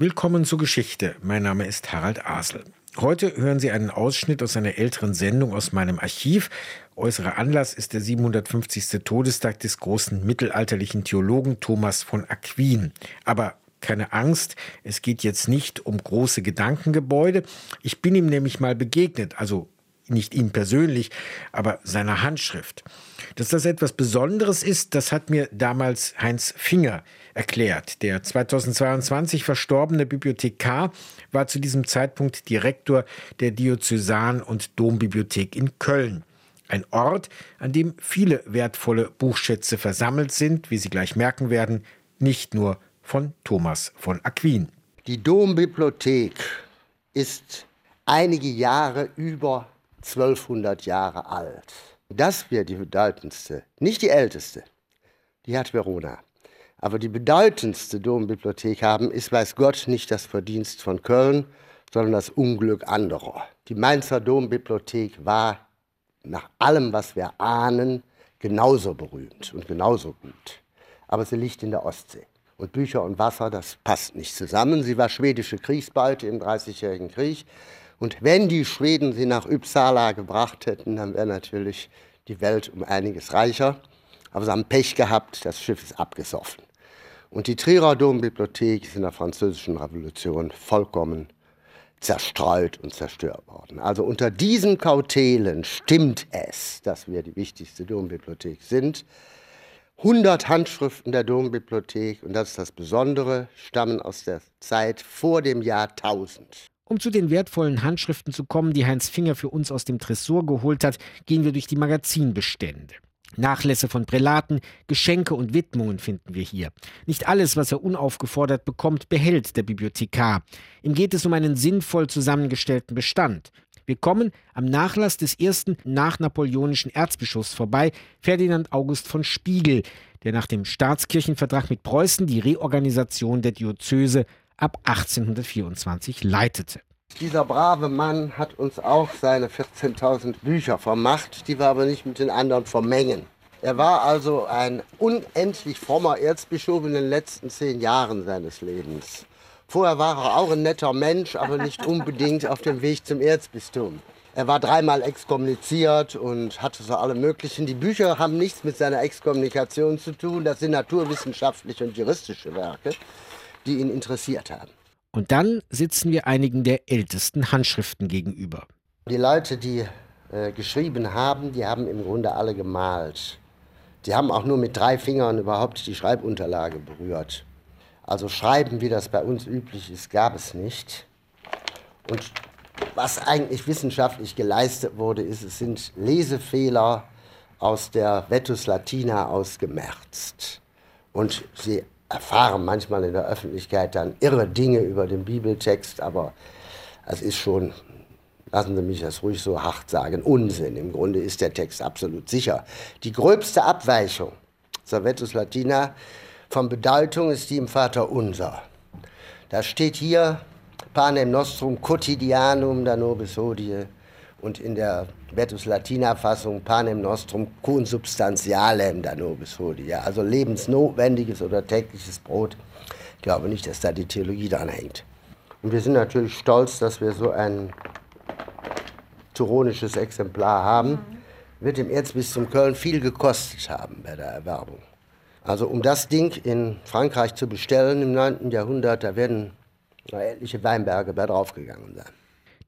Willkommen zur Geschichte. Mein Name ist Harald Asel. Heute hören Sie einen Ausschnitt aus einer älteren Sendung aus meinem Archiv. Äußerer Anlass ist der 750. Todestag des großen mittelalterlichen Theologen Thomas von Aquin. Aber keine Angst, es geht jetzt nicht um große Gedankengebäude. Ich bin ihm nämlich mal begegnet, also nicht ihm persönlich, aber seiner Handschrift. Dass das etwas Besonderes ist, das hat mir damals Heinz Finger erklärt. Der 2022 verstorbene Bibliothekar war zu diesem Zeitpunkt Direktor der Diözesan- und Dombibliothek in Köln. Ein Ort, an dem viele wertvolle Buchschätze versammelt sind, wie Sie gleich merken werden, nicht nur von Thomas von Aquin. Die Dombibliothek ist einige Jahre über 1200 Jahre alt. Das wäre die bedeutendste, nicht die älteste. Die hat Verona. Aber die bedeutendste Dombibliothek haben, ist, weiß Gott, nicht das Verdienst von Köln, sondern das Unglück anderer. Die Mainzer Dombibliothek war nach allem, was wir ahnen, genauso berühmt und genauso gut. Aber sie liegt in der Ostsee. Und Bücher und Wasser, das passt nicht zusammen. Sie war schwedische Kriegsbeute im Dreißigjährigen Krieg. Und wenn die Schweden sie nach Uppsala gebracht hätten, dann wäre natürlich die Welt um einiges reicher. Aber sie haben Pech gehabt, das Schiff ist abgesoffen. Und die Trierer Dombibliothek ist in der Französischen Revolution vollkommen zerstreut und zerstört worden. Also unter diesen Kautelen stimmt es, dass wir die wichtigste Dombibliothek sind. 100 Handschriften der Dombibliothek, und das ist das Besondere, stammen aus der Zeit vor dem Jahr 1000. Um zu den wertvollen Handschriften zu kommen, die Heinz Finger für uns aus dem Tresor geholt hat, gehen wir durch die Magazinbestände. Nachlässe von Prälaten, Geschenke und Widmungen finden wir hier. Nicht alles, was er unaufgefordert bekommt, behält der Bibliothekar. Ihm geht es um einen sinnvoll zusammengestellten Bestand. Wir kommen am Nachlass des ersten nachnapoleonischen Erzbischofs vorbei, Ferdinand August von Spiegel, der nach dem Staatskirchenvertrag mit Preußen die Reorganisation der Diözese ab 1824 leitete. Dieser brave Mann hat uns auch seine 14.000 Bücher vermacht, die wir aber nicht mit den anderen vermengen. Er war also ein unendlich frommer Erzbischof in den letzten zehn Jahren seines Lebens. Vorher war er auch ein netter Mensch, aber nicht unbedingt auf dem Weg zum Erzbistum. Er war dreimal exkommuniziert und hatte so alle möglichen. Die Bücher haben nichts mit seiner Exkommunikation zu tun. Das sind naturwissenschaftliche und juristische Werke, die ihn interessiert haben. Und dann sitzen wir einigen der ältesten Handschriften gegenüber. Die Leute, die äh, geschrieben haben, die haben im Grunde alle gemalt. Die haben auch nur mit drei Fingern überhaupt die Schreibunterlage berührt. Also Schreiben, wie das bei uns üblich ist, gab es nicht. Und was eigentlich wissenschaftlich geleistet wurde, ist, es sind Lesefehler aus der Vetus Latina ausgemerzt. Und sie erfahren manchmal in der Öffentlichkeit dann irre Dinge über den Bibeltext, aber es ist schon, lassen Sie mich das ruhig so hart sagen, Unsinn. Im Grunde ist der Text absolut sicher. Die gröbste Abweichung Servetus Latina von Bedeutung ist die im Vater Unser. Da steht hier Panem Nostrum Quotidianum da nobis hodie und in der Vetus Latina Fassung Panem Nostrum consubstantialem da nobis hodie, also lebensnotwendiges oder tägliches Brot. Ich glaube nicht, dass da die Theologie dran hängt. Und wir sind natürlich stolz, dass wir so ein turonisches Exemplar haben. Wird im Erzbistum Köln viel gekostet haben bei der Erwerbung. Also um das Ding in Frankreich zu bestellen im 9. Jahrhundert, da werden etliche Weinberge bei draufgegangen sein.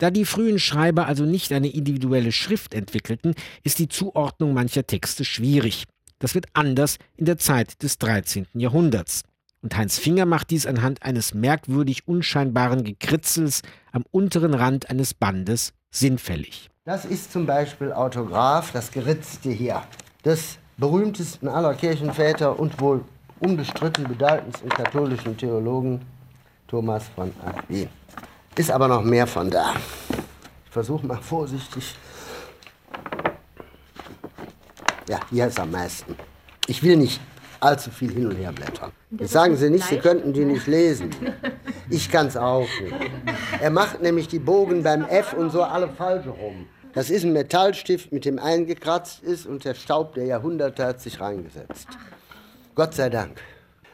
Da die frühen Schreiber also nicht eine individuelle Schrift entwickelten, ist die Zuordnung mancher Texte schwierig. Das wird anders in der Zeit des 13. Jahrhunderts. Und Heinz Finger macht dies anhand eines merkwürdig unscheinbaren Gekritzels am unteren Rand eines Bandes sinnfällig. Das ist zum Beispiel Autograph, das Geritzte hier, des berühmtesten aller Kirchenväter und wohl unbestritten bedeutendsten katholischen Theologen Thomas von Aquin. Ist aber noch mehr von da. Ich versuche mal vorsichtig. Ja, hier ist am meisten. Ich will nicht allzu viel hin und her blättern. Jetzt sagen Sie nicht, Sie könnten die nicht lesen. Ich kann es auch nicht. Er macht nämlich die Bogen beim F und so alle falsch rum. Das ist ein Metallstift, mit dem eingekratzt ist und der Staub der Jahrhunderte hat sich reingesetzt. Gott sei Dank.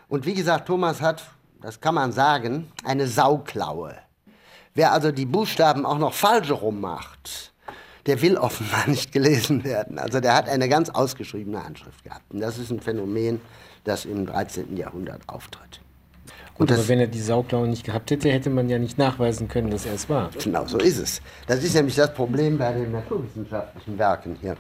Und wie gesagt, Thomas hat das kann man sagen, eine Sauklaue. Wer also die Buchstaben auch noch falsch rummacht, der will offenbar nicht gelesen werden. Also der hat eine ganz ausgeschriebene Handschrift gehabt. Und das ist ein Phänomen, das im 13. Jahrhundert auftritt. Gut, das, aber wenn er die Sauklaue nicht gehabt hätte, hätte man ja nicht nachweisen können, dass er es war. Genau, so ist es. Das ist nämlich das Problem bei den naturwissenschaftlichen Werken hier.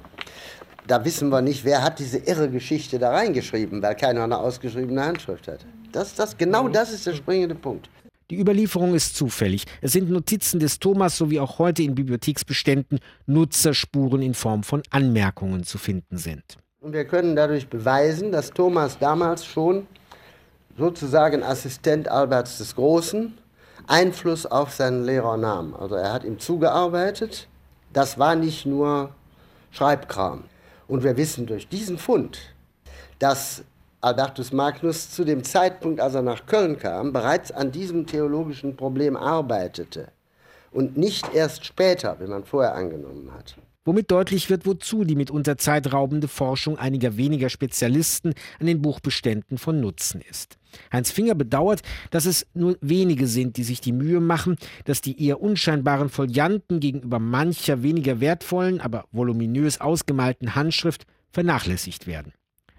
Da wissen wir nicht, wer hat diese irre Geschichte da reingeschrieben, weil keiner eine ausgeschriebene Handschrift hat. Das, das, genau das ist der springende Punkt. Die Überlieferung ist zufällig. Es sind Notizen des Thomas sowie auch heute in Bibliotheksbeständen Nutzerspuren in Form von Anmerkungen zu finden sind. Und wir können dadurch beweisen, dass Thomas damals schon sozusagen Assistent Alberts des Großen Einfluss auf seinen Lehrer nahm. Also er hat ihm zugearbeitet. Das war nicht nur Schreibkram. Und wir wissen durch diesen Fund, dass Albertus Magnus zu dem Zeitpunkt, als er nach Köln kam, bereits an diesem theologischen Problem arbeitete und nicht erst später, wie man vorher angenommen hat. Womit deutlich wird, wozu die mitunter zeitraubende Forschung einiger weniger Spezialisten an den Buchbeständen von Nutzen ist. Heinz Finger bedauert, dass es nur wenige sind, die sich die Mühe machen, dass die eher unscheinbaren Folianten gegenüber mancher weniger wertvollen, aber voluminös ausgemalten Handschrift vernachlässigt werden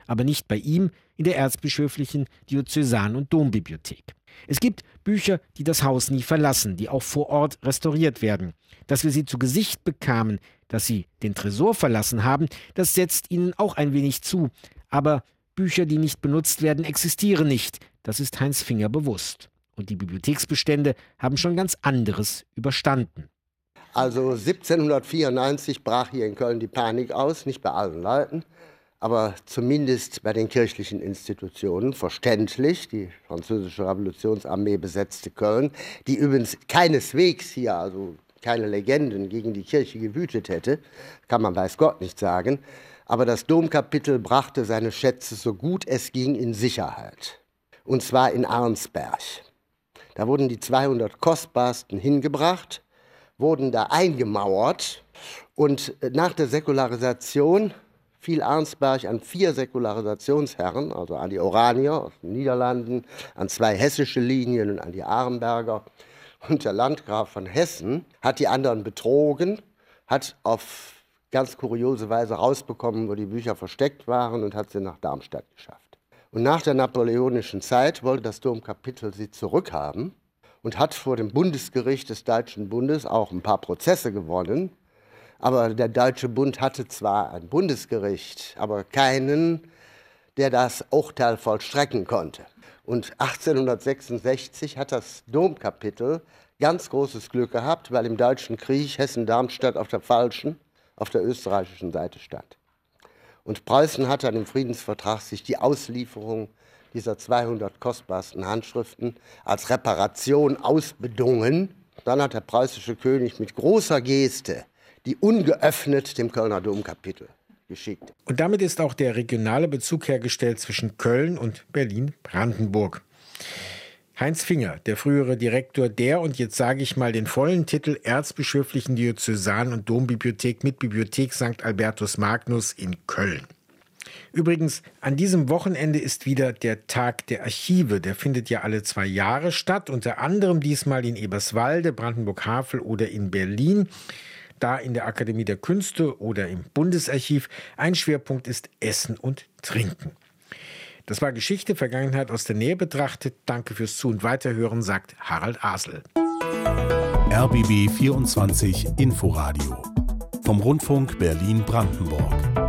aber nicht bei ihm in der erzbischöflichen Diözesan- und Dombibliothek. Es gibt Bücher, die das Haus nie verlassen, die auch vor Ort restauriert werden. Dass wir sie zu Gesicht bekamen, dass sie den Tresor verlassen haben, das setzt ihnen auch ein wenig zu. Aber Bücher, die nicht benutzt werden, existieren nicht. Das ist Heinz Finger bewusst. Und die Bibliotheksbestände haben schon ganz anderes überstanden. Also 1794 brach hier in Köln die Panik aus, nicht bei allen Leuten aber zumindest bei den kirchlichen Institutionen verständlich. Die französische Revolutionsarmee besetzte Köln, die übrigens keineswegs hier, also keine Legenden gegen die Kirche gewütet hätte, kann man weiß Gott nicht sagen. Aber das Domkapitel brachte seine Schätze so gut es ging in Sicherheit. Und zwar in Arnsberg. Da wurden die 200 kostbarsten hingebracht, wurden da eingemauert und nach der Säkularisation fiel Arnsberg an vier Säkularisationsherren, also an die Oranier aus den Niederlanden, an zwei hessische Linien und an die Arenberger. Und der Landgraf von Hessen hat die anderen betrogen, hat auf ganz kuriose Weise rausbekommen, wo die Bücher versteckt waren und hat sie nach Darmstadt geschafft. Und nach der napoleonischen Zeit wollte das Domkapitel sie zurückhaben und hat vor dem Bundesgericht des Deutschen Bundes auch ein paar Prozesse gewonnen aber der Deutsche Bund hatte zwar ein Bundesgericht, aber keinen, der das Urteil vollstrecken konnte. Und 1866 hat das Domkapitel ganz großes Glück gehabt, weil im Deutschen Krieg Hessen-Darmstadt auf der falschen, auf der österreichischen Seite stand. Und Preußen hat an dem Friedensvertrag sich die Auslieferung dieser 200 kostbarsten Handschriften als Reparation ausbedungen. Dann hat der preußische König mit großer Geste die ungeöffnet dem Kölner Domkapitel geschickt. Und damit ist auch der regionale Bezug hergestellt zwischen Köln und Berlin-Brandenburg. Heinz Finger, der frühere Direktor der und jetzt sage ich mal den vollen Titel Erzbischöflichen Diözesan- und Dombibliothek mit Bibliothek St. Albertus Magnus in Köln. Übrigens, an diesem Wochenende ist wieder der Tag der Archive. Der findet ja alle zwei Jahre statt, unter anderem diesmal in Eberswalde, Brandenburg-Havel oder in Berlin da in der Akademie der Künste oder im Bundesarchiv. Ein Schwerpunkt ist Essen und Trinken. Das war Geschichte, Vergangenheit aus der Nähe betrachtet. Danke fürs Zu- und Weiterhören, sagt Harald Asel. RBB 24 Inforadio vom Rundfunk Berlin-Brandenburg.